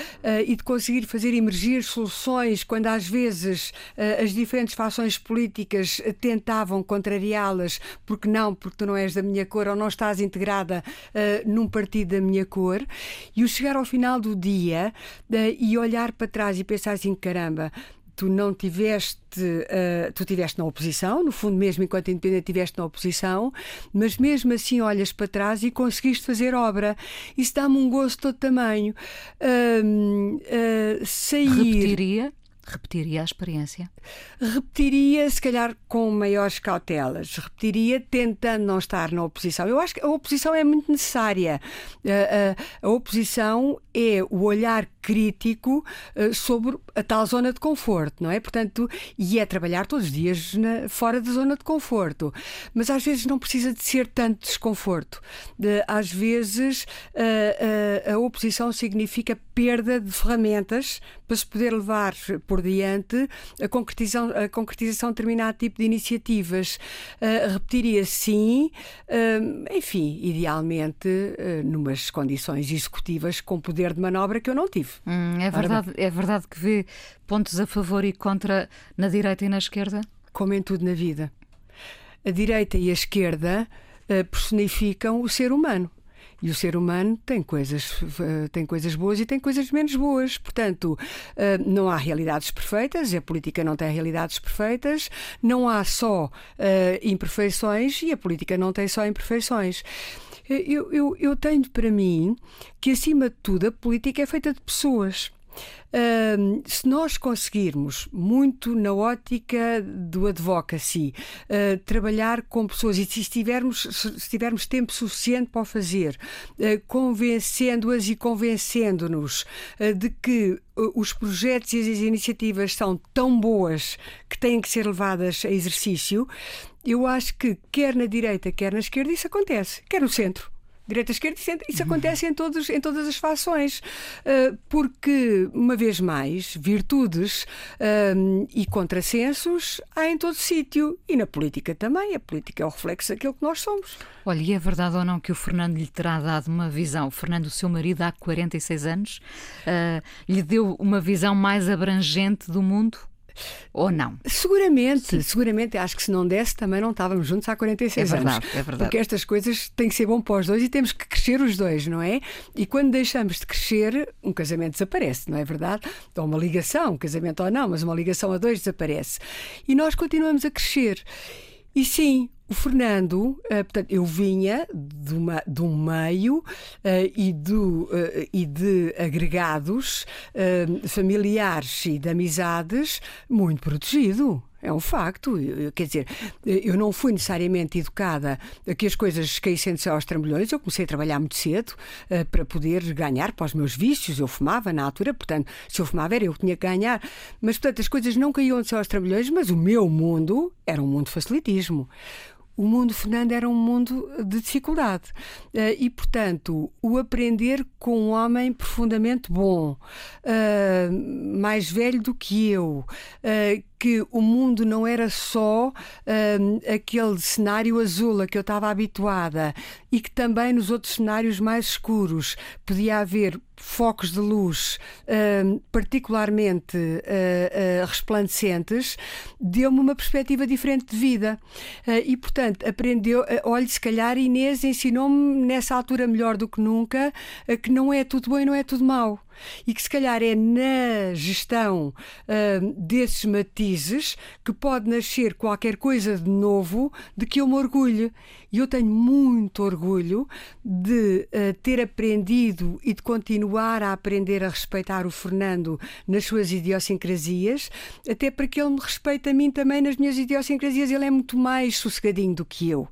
e de conseguir fazer emergir soluções quando às vezes as diferentes fações políticas tentavam contrariá-las porque não, porque tu não és da minha cor ou não estás integrada num partido da minha cor. E o chegar ao final do dia e olhar para trás e pensar assim: caramba, tu não tiveste, uh, tu tiveste na oposição, no fundo mesmo enquanto independente tiveste na oposição, mas mesmo assim olhas para trás e conseguiste fazer obra. Isso dá-me um gosto todo tamanho. Uh, uh, sair... Repetiria? Repetiria a experiência? Repetiria, se calhar, com maiores cautelas. Repetiria tentando não estar na oposição. Eu acho que a oposição é muito necessária. A, a, a oposição é o olhar crítico uh, sobre a tal zona de conforto, não é? Portanto, e é trabalhar todos os dias na, fora da zona de conforto. Mas às vezes não precisa de ser tanto desconforto. Às vezes a oposição significa perda de ferramentas para se poder levar por diante a concretização, a concretização de determinado tipo de iniciativas. Uh, repetiria sim, uh, enfim, idealmente, uh, numas condições executivas com poder de manobra que eu não tive. Hum, é, verdade, é verdade que vê pontos a favor e contra na direita e na esquerda? Como em tudo na vida. A direita e a esquerda personificam o ser humano. E o ser humano tem coisas, eh, tem coisas boas e tem coisas menos boas. Portanto, eh, não há realidades perfeitas, a política não tem realidades perfeitas, não há só eh, imperfeições e a política não tem só imperfeições. Eu, eu, eu tenho para mim que, acima de tudo, a política é feita de pessoas. Se nós conseguirmos, muito na ótica do advocacy, uh, trabalhar com pessoas e se tivermos, se tivermos tempo suficiente para o fazer, uh, convencendo-as e convencendo-nos ah, de que os projetos e as iniciativas são tão boas que têm que ser levadas a exercício, eu acho que quer na direita, quer na esquerda, isso acontece, quer no centro direita, esquerda, isso acontece em, todos, em todas as fações, uh, porque, uma vez mais, virtudes uh, e contrassensos há em todo sítio e na política também. A política é o reflexo daquilo que nós somos. Olha, e é verdade ou não que o Fernando lhe terá dado uma visão? O Fernando, o seu marido, há 46 anos, uh, lhe deu uma visão mais abrangente do mundo? Ou não? Seguramente, Sim. seguramente. Acho que se não desse também não estávamos juntos há 46 é verdade, anos. É verdade. Porque estas coisas têm que ser bom para os dois e temos que crescer os dois, não é? E quando deixamos de crescer, um casamento desaparece, não é verdade? Ou uma ligação, um casamento ou não, mas uma ligação a dois desaparece. E nós continuamos a crescer. E sim, o Fernando, uh, portanto, eu vinha de, uma, de um meio uh, e, do, uh, e de agregados familiares e de amizades muito protegido. É um facto. Quer dizer, eu não fui necessariamente educada a que as coisas caíssem aos trambolhões. Eu comecei a trabalhar muito cedo uh, para poder ganhar para os meus vícios. Eu fumava na altura, portanto, se eu fumava era eu que tinha que ganhar. Mas, portanto, as coisas não caíam aos trambolhões, mas o meu mundo era um mundo de facilitismo o mundo Fernando era um mundo de dificuldade. Uh, e, portanto, o aprender com um homem profundamente bom, uh, mais velho do que eu, que o mundo não era só um, aquele cenário azul a que eu estava habituada e que também nos outros cenários mais escuros podia haver focos de luz um, particularmente uh, uh, resplandecentes, deu-me uma perspectiva diferente de vida. Uh, e, portanto, aprendeu. olha, se calhar Inês ensinou-me nessa altura melhor do que nunca que não é tudo bom e não é tudo mau e que se calhar é na gestão uh, desses matizes que pode nascer qualquer coisa de novo de que eu me orgulho. E eu tenho muito orgulho de uh, ter aprendido e de continuar a aprender a respeitar o Fernando nas suas idiosincrasias, até para que ele me respeite a mim também nas minhas idiosincrasias. Ele é muito mais sossegadinho do que eu, uh,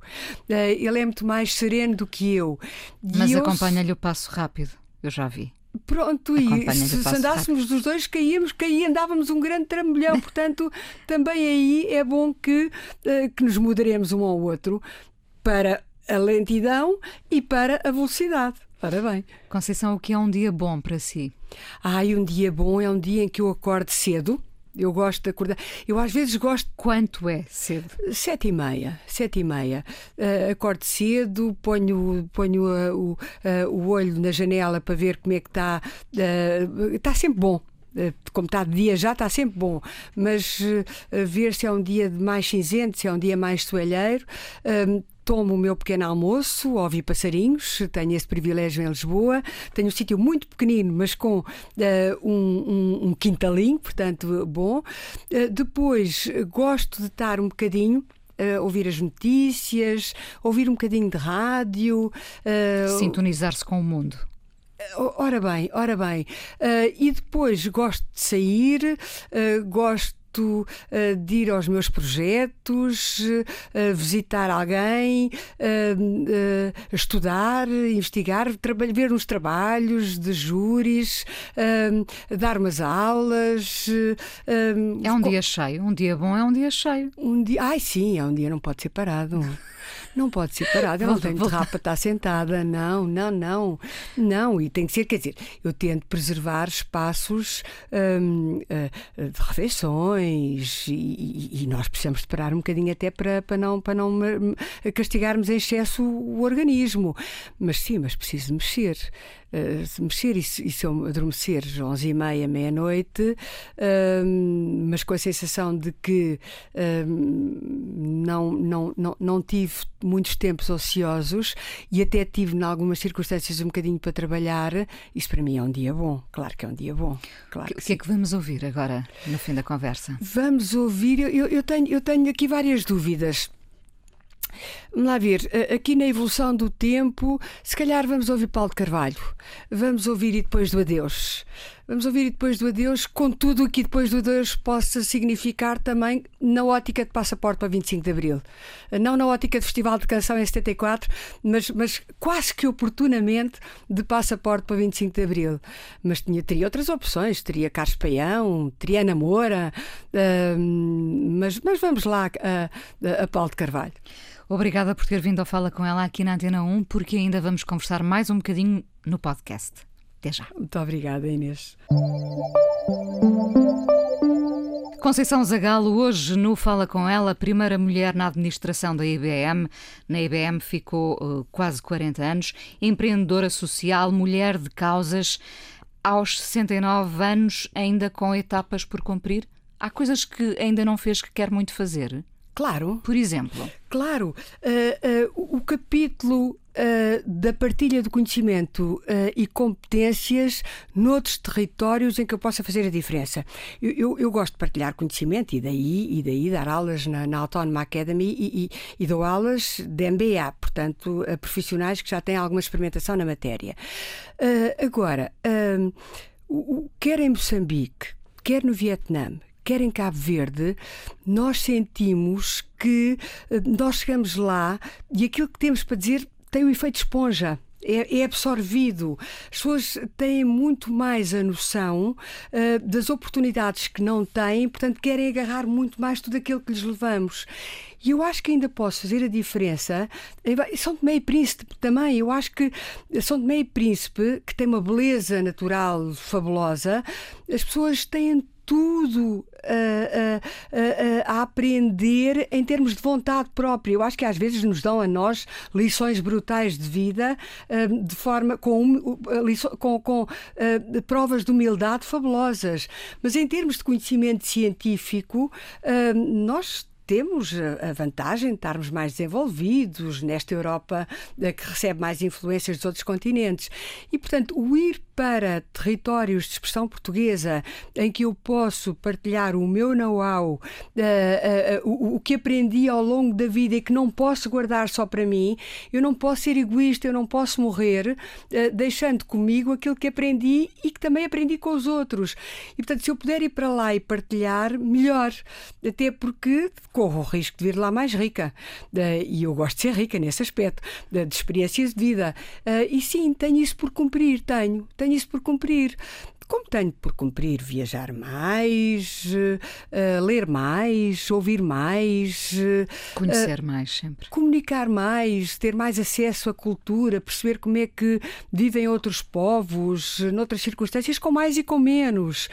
ele é muito mais sereno do que eu. Mas acompanha-lhe o passo rápido, eu já vi. Pronto, e se, se andássemos dos dois, caíamos, caía, andávamos um grande trambolhão. [LAUGHS] Portanto, também aí é bom que, uh, que nos moderemos um ao outro para a lentidão e para a velocidade. Ora bem. Conceição, o que é um dia bom para si? Ai, um dia bom é um dia em que eu acordo cedo eu gosto de acordar. Eu às vezes gosto. Quanto é cedo? Sete e meia. Sete e meia. Uh, acordo cedo, ponho, ponho uh, o, uh, o olho na janela para ver como é que está. está sempre bom como está de dia já está sempre bom, mas ver se é um dia mais cinzento, se é um dia mais soalheiro, tomo o meu pequeno almoço, ouvi passarinhos, tenho esse privilégio em Lisboa. Tenho um sítio muito pequenino, mas com uh, um, um, um, quintalinho, portanto, bom. Uh, depois, gosto de estar um bocadinho. Uh, ouvir as notícias, ouvir um bocadinho de rádio. Sintonizar-se com o mundo. Ora bem, ora bem. Uh, e depois gosto de sair, uh, gosto gosto uh, de ir aos meus projetos, uh, visitar alguém, estudar, investigar, ver uns trabalhos de júris, dar umas aulas. é um dia cheio, um dia bom é um dia cheio. Um dia, ai sim, é um dia não pode ser parado. [LAUGHS] Não pode ser parada, eu não tenho de rapa para estar sentada. Não, não, não. Não, e tem que ser, quer dizer, eu tento preservar espaços hum, eh, de refeições e, e, nós precisamos de parar um bocadinho até para, para, não, para não castigarmos em excesso o organismo. Mas sim, mas preciso mexer. Uh, mexer e, e se eu adormecer às onze e meia, meia-noite, uh, mas com a sensação de que uh, não, não, não, não tive muitos tempos ociosos e até tive, em algumas circunstâncias, um bocadinho para trabalhar, isso para mim é um dia bom. Claro que é um dia bom. Claro o que, que é que vamos ouvir agora, no fim da conversa? Vamos ouvir, eu, eu, tenho, eu tenho aqui várias dúvidas. Vamos lá ver, aqui na evolução do tempo, se calhar vamos ouvir Paulo de Carvalho, vamos ouvir e depois do adeus. Vamos ouvir depois do adeus, com tudo o que depois do adeus possa significar também na ótica de passaporte para 25 de Abril. Não na ótica de Festival de Canção em 74, mas, mas quase que oportunamente de passaporte para 25 de Abril. Mas tinha, teria outras opções, teria Carlos Paião, teria Ana Moura, uh, mas, mas vamos lá a, a Paulo de Carvalho. Obrigada por ter vindo ao Fala com ela aqui na Antena 1, porque ainda vamos conversar mais um bocadinho no podcast. Até já. Muito obrigada, Inês. Conceição Zagalo, hoje no Fala Com Ela, primeira mulher na administração da IBM. Na IBM ficou uh, quase 40 anos, empreendedora social, mulher de causas. Aos 69 anos, ainda com etapas por cumprir? Há coisas que ainda não fez que quer muito fazer? Claro. Por exemplo? Claro. Uh, uh, o capítulo Uh, da partilha de conhecimento e competências noutros territórios em que eu possa fazer a diferença. Eu, eu, eu, gosto de partilhar conhecimento e daí, e daí dar aulas na, na Autónoma Academy e, e, e, dou aulas de MBA, portanto, a profissionais que já têm alguma experimentação na matéria. Agora, quer em Moçambique, quer no Vietnã, quer em Cabo Verde, nós sentimos que eh, nós chegamos lá e aquilo que temos para dizer tem um efeito esponja. É, é, absorvido. As pessoas têm muito mais a noção uh, das oportunidades que não têm, portanto, querem agarrar muito mais tudo aquilo que lhes levamos. E eu acho que ainda posso fazer a diferença. São Tomé e Príncipe também. Eu acho que São Tomé e Príncipe, que tem uma beleza natural fabulosa, as pessoas têm tudo a, a, aprender em termos de vontade própria. Eu acho que às vezes nos dão a nós lições brutais de vida hum, de forma com, com, com provas de humildade fabulosas. Mas em termos de conhecimento científico, hum, nós temos a vantagem de estarmos mais desenvolvidos nesta Europa eh, que recebe mais influências dos outros continentes. E, portanto, o ir para territórios de expressão portuguesa em que eu posso partilhar o meu know-how, uh, uh, uh, o, que aprendi ao longo da vida e que não posso guardar só para mim, eu não posso ser egoísta, eu não posso morrer deixando comigo aquilo que aprendi e que também aprendi com os outros. E, portanto, se eu puder ir para lá e partilhar, melhor. Até porque corro o risco de vir lá mais rica. e eu gosto de ser rica nesse aspecto, de experiências de vida. e sim, tenho isso por cumprir, tenho tenho isso por cumprir como tenho por cumprir viajar mais, uh, ler mais, ouvir mais, uh, conhecer uh, mais sempre, comunicar mais, ter mais acesso à cultura, perceber como é que vivem outros povos, noutras circunstâncias, com mais e com menos,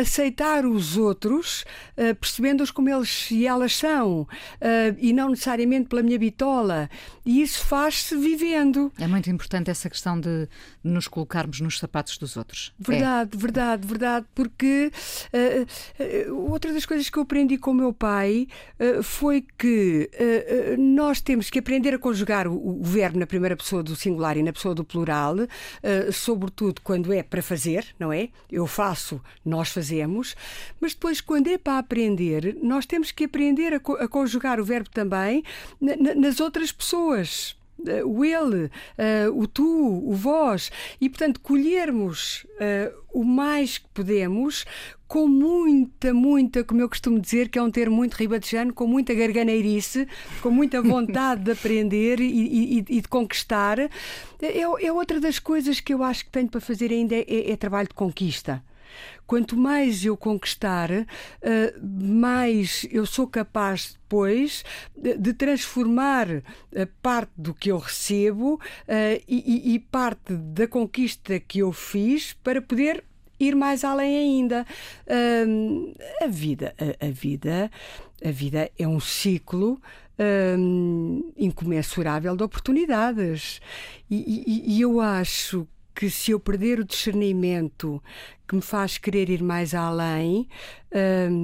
aceitar os outros, percebendo-os como eles e elas são, e não necessariamente pela minha bitola. E isso faz-se vivendo. É muito importante essa questão de nos colocarmos nos sapatos dos outros. Verdade, é. verdade, verdade, porque uh, uh, outra das coisas que eu aprendi com o meu pai uh, foi que nós temos que aprender a conjugar o, o, verbo na primeira pessoa do singular e na pessoa do plural, sobretudo quando é para fazer, não é? Eu faço, nós fazemos, mas depois, quando é para aprender, nós temos que aprender a, a conjugar o verbo também nas outras pessoas. Uh, o ele, uh, o tu, o vós, e portanto colhermos o mais que podemos com muita, muita, como eu costumo dizer, que é um termo muito ribatejano, com muita garganeirice, com muita [LAUGHS] vontade de aprender e, e, e de conquistar. É, é, outra das coisas que eu acho que tenho para fazer ainda é, é trabalho de conquista. Quanto mais eu conquistar, mais eu sou capaz depois de transformar parte do que eu recebo e parte da conquista que eu fiz para poder ir mais além ainda. a vida, a, a, vida, a vida é um ciclo incomensurável de oportunidades e, e, e eu acho que se eu perder o discernimento que me faz querer ir mais além,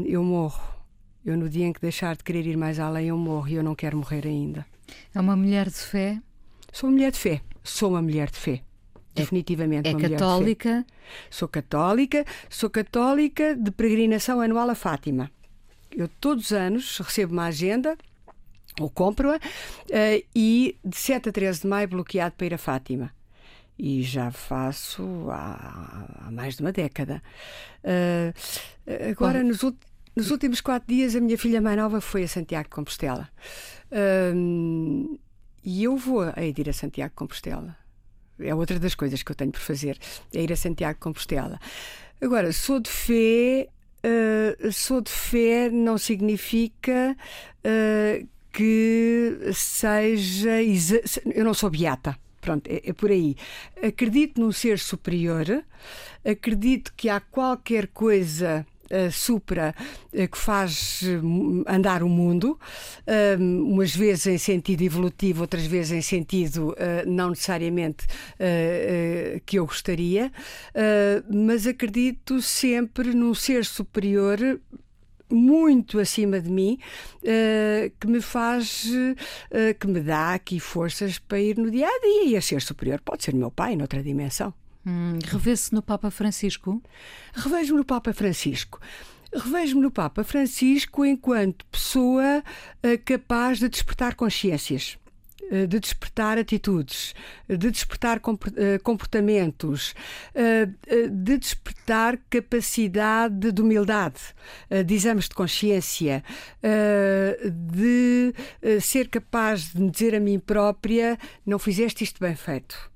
eu morro. Eu, no dia em que deixar de querer ir mais além, eu morro e eu não quero morrer ainda. É uma mulher de fé? Sou uma mulher de fé. Sou uma mulher de fé. É definitivamente é, uma católica? Sou católica, sou católica de peregrinação anual a Fátima. Eu todos os anos recebo uma agenda ou compro-a uh, e de 7 a 13 de maio bloqueado para ir a Fátima. E já faço há, há mais de uma década. Uh, agora, nos, nos, últimos quatro dias, a minha filha mais nova foi a Santiago de Compostela. Uh, e eu vou a ir a Santiago de Compostela é outra das coisas que eu tenho por fazer, é ir a Santiago de Compostela. Agora, sou de fé, uh, sou de fé não significa uh, que seja. Eu não sou beata. Pronto, é, é, por aí. Acredito num ser superior, acredito que há qualquer coisa uh, supra uh, que faz uh, andar o mundo, umas vezes em sentido evolutivo, outras vezes em sentido não necessariamente que eu gostaria, mas acredito sempre num ser superior muito acima de mim uh, que me faz, uh, que me dá aqui forças para ir no dia a dia e a ser superior. Pode ser meu pai, noutra dimensão. Hum, Revê-se no Papa Francisco? Revejo-me no Papa Francisco. Revejo-me no Papa Francisco enquanto pessoa uh, capaz de despertar consciências de despertar atitudes, de despertar uh, comportamentos, de despertar capacidade de humildade, de exames de consciência, de ser capaz de me dizer a mim própria: não fizeste isto bem feito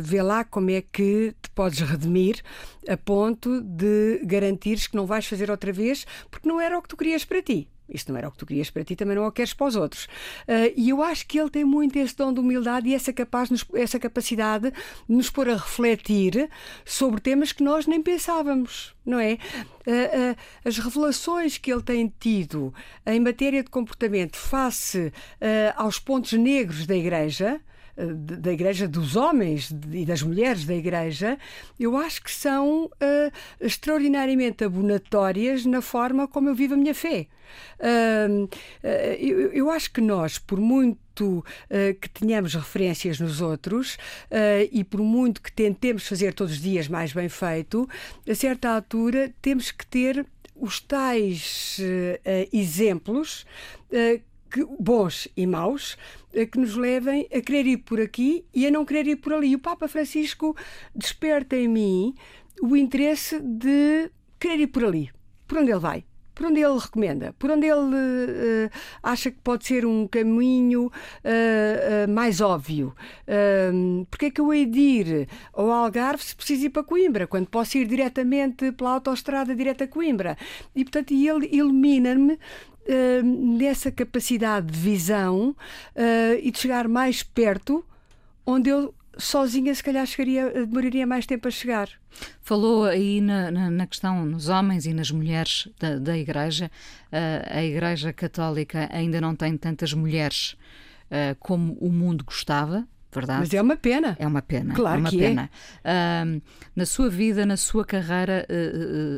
vê lá como é que te podes redimir a ponto de garantires que não vais fazer outra vez, porque não era o que tu querias para ti. Isto não era o que tu querias para ti, também não o queres para os outros. Uh, e eu acho que ele tem muito esse dom de humildade e essa, capaz, essa capacidade de nos pôr a refletir sobre temas que nós nem pensávamos, não é? Uh, uh, as revelações que ele tem tido em matéria de comportamento face aos pontos negros da Igreja da Igreja, dos homens e das mulheres da Igreja, eu acho que são uh, extraordinariamente abonatórias na forma como eu vivo a minha fé. Uh, uh, eu, eu, acho que nós, por muito que tenhamos referências nos outros e por muito que tentemos fazer todos os dias mais bem feito, a certa altura temos que ter os tais exemplos que, bons e maus eh, que nos levem a querer ir por aqui e a não querer ir por ali. O Papa Francisco desperta em mim o interesse de querer ir por ali, por onde ele vai por onde ele recomenda, por onde ele uh, acha que pode ser um caminho uh, uh, mais óbvio. Uh, porque é que eu hei de ir ao Algarve se preciso ir para Coimbra, quando posso ir diretamente pela autoestrada direto a Coimbra? E, portanto, ele ilumina-me nessa capacidade de visão uh, e de chegar mais perto, onde eu sozinha se calhar chegaria, demoraria mais tempo a chegar. Falou aí na, na, na questão nos homens e nas mulheres da, da Igreja. Uh, a Igreja Católica ainda não tem tantas mulheres uh, como o mundo gostava. Verdade? Mas é uma pena. É uma pena. Claro é uma que pena. É. Uh, na sua vida, na sua carreira,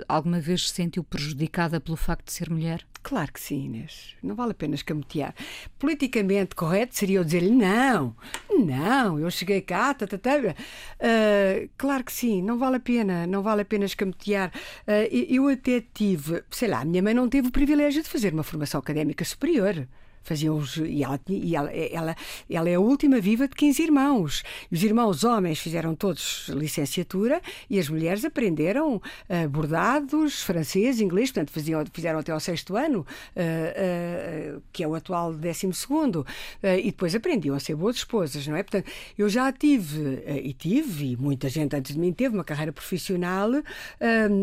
alguma vez se sentiu prejudicada pelo facto de ser mulher? Claro que sim, Inês. Não vale a pena escamotear. Politicamente correto seria eu dizer-lhe não, não, eu cheguei cá, tá, tá, tá. Uh, claro que sim, não vale a pena, não vale a pena escamotear. Uh, eu até tive, sei lá, a minha mãe não teve o privilégio de fazer uma formação académica superior Faziam os, e ela, e ela, ela, ela é a última viva de 15 irmãos. Os irmãos homens fizeram todos licenciatura e as mulheres aprenderam uh, bordados, francês, inglês, portanto faziam, fizeram até ao sexto ano, uh, uh, que é o atual décimo segundo, e depois aprendiam a ser boas esposas, não é? Portanto, eu já tive, e tive, e muita gente antes de mim teve uma carreira profissional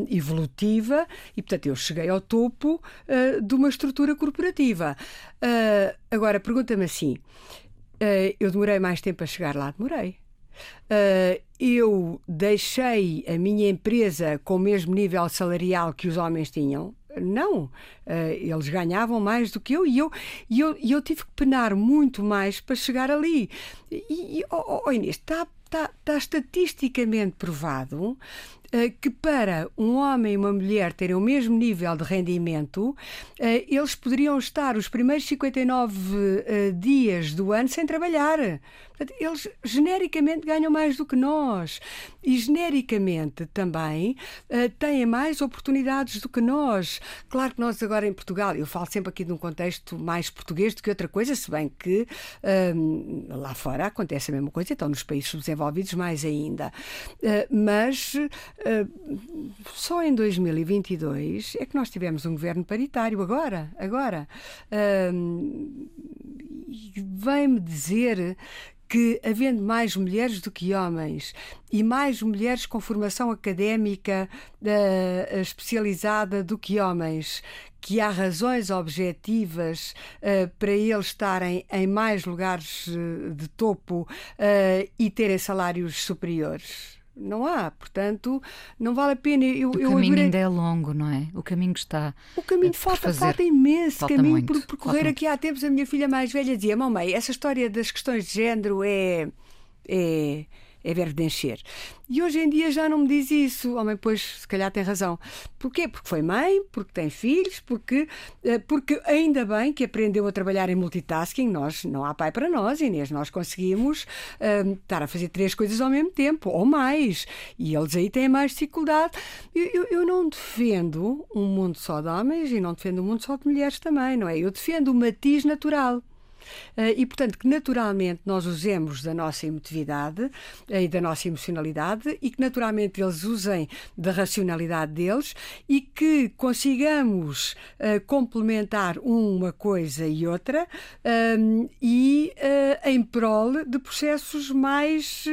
evolutiva, e portanto eu cheguei ao topo de uma estrutura corporativa. Uh, agora, pergunta-me assim: uh, eu demorei mais tempo a chegar lá? Demorei. Uh, eu deixei a minha empresa com o mesmo nível salarial que os homens tinham? Não, eles ganhavam mais do que eu e eu, e eu, eu tive que penar muito mais para chegar ali. E, e oh, oh Inês, está está, está estatisticamente provado que para um homem e uma mulher terem o mesmo nível de rendimento, eh, eles poderiam estar os primeiros 59 eh, dias do ano sem trabalhar. Eles genericamente ganham mais do que nós e genericamente também têm mais oportunidades do que nós. Claro que nós agora em Portugal, eu falo sempre aqui de um contexto mais português do que outra coisa, se bem que lá fora acontece a mesma coisa, então nos países desenvolvidos mais ainda. mas Uh, só em 2022 é que nós tivemos um governo paritário, agora, agora. Uh, Vem-me dizer que, havendo mais mulheres do que homens e mais mulheres com formação académica uh, especializada do que homens, que há razões objetivas uh, para eles estarem em mais lugares uh, de topo e terem salários superiores. Não há, portanto, não vale a pena. Eu, o eu caminho adorei... ainda é longo, não é? O caminho está. O caminho falta, falta imenso falta caminho muito, por percorrer. Aqui há tempos a minha filha mais velha dizia: Mamãe, essa história das questões de género é. é é verbo de encher. E hoje em dia já não me diz isso. Homem, pois, se calhar tem razão. Porquê? Porque foi mãe, porque tem filhos, porque, eh, porque ainda bem que aprendeu a trabalhar em multitasking. Nós, não há pai para nós, Inês. Nós conseguimos uh, estar a fazer três coisas ao mesmo tempo, ou mais. E eles aí têm mais dificuldade. Eu, eu, eu não defendo um mundo só de homens e não defendo um mundo só de mulheres também, não é? Eu defendo o matiz natural. Eh, e, portanto, que naturalmente nós usemos da nossa emotividade eh, e da nossa emocionalidade e que naturalmente eles usem da racionalidade deles e que consigamos uh, complementar uma coisa e outra uh, e em prol de processos mais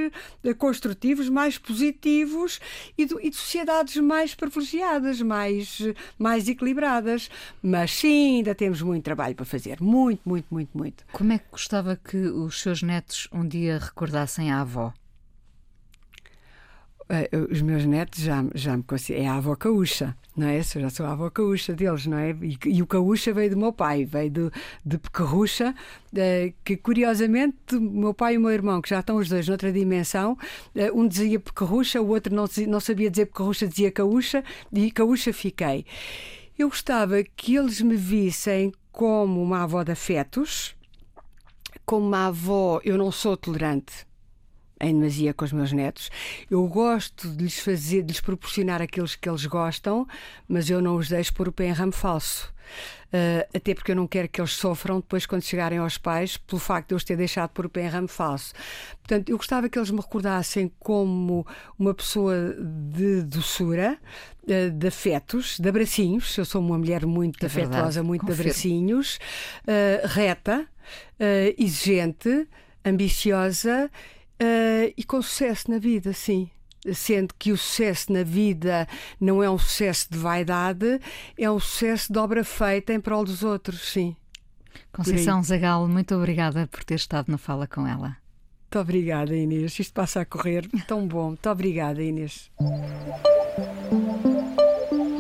construtivos, mais positivos e e de, sociedades mais privilegiadas, mais, mais equilibradas. Mas sim, ainda temos muito trabalho para fazer. Muito, muito, muito, muito. Como é que gostava que os seus netos um dia recordassem a avó? Eh, os meus netos já, já me consideram. É a avó caúcha, não é? Eu já sou a avó caúcha deles, não é? E, e o caúcha veio do meu pai, veio do, de Pecarrucha, eh, que curiosamente meu pai e o meu irmão, que já estão os dois noutra dimensão, eh, um dizia Pecarrucha, o outro não, não sabia dizer Pecarrucha, dizia caúcha, e caúcha fiquei. Eu gostava que eles me vissem como uma avó de afetos como uma avó, eu não sou tolerante em demasia com os meus netos. Eu gosto de lhes fazer, de lhes proporcionar aqueles que eles gostam, mas eu não os deixo pôr o pé em ramo falso. Uh, até porque eu não quero que eles sofram depois quando chegarem aos pais pelo facto de eu os ter deixado pôr o pé em ramo falso. Portanto, eu gostava que eles me recordassem como uma pessoa de doçura, uh, de afetos, de abracinhos. Eu sou uma mulher muito é afetuosa, muito Confirmo. de abracinhos, uh, reta uh, exigente, ambiciosa uh, e com sucesso na vida, sim. Sendo que o sucesso na vida não é um sucesso de vaidade, é um sucesso de obra feita em prol dos outros, sim. Conceição Zagal, muito obrigada por ter estado na fala com ela. Muito obrigada, Inês. Isto passa a correr tão bom. Muito obrigada, Inês